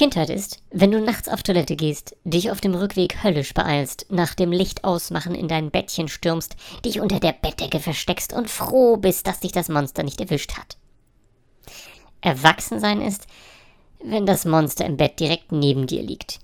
Kindheit ist, wenn du nachts auf Toilette gehst, dich auf dem Rückweg höllisch beeilst, nach dem Licht ausmachen in dein Bettchen stürmst, dich unter der Bettdecke versteckst und froh bist, dass dich das Monster nicht erwischt hat. Erwachsensein ist, wenn das Monster im Bett direkt neben dir liegt.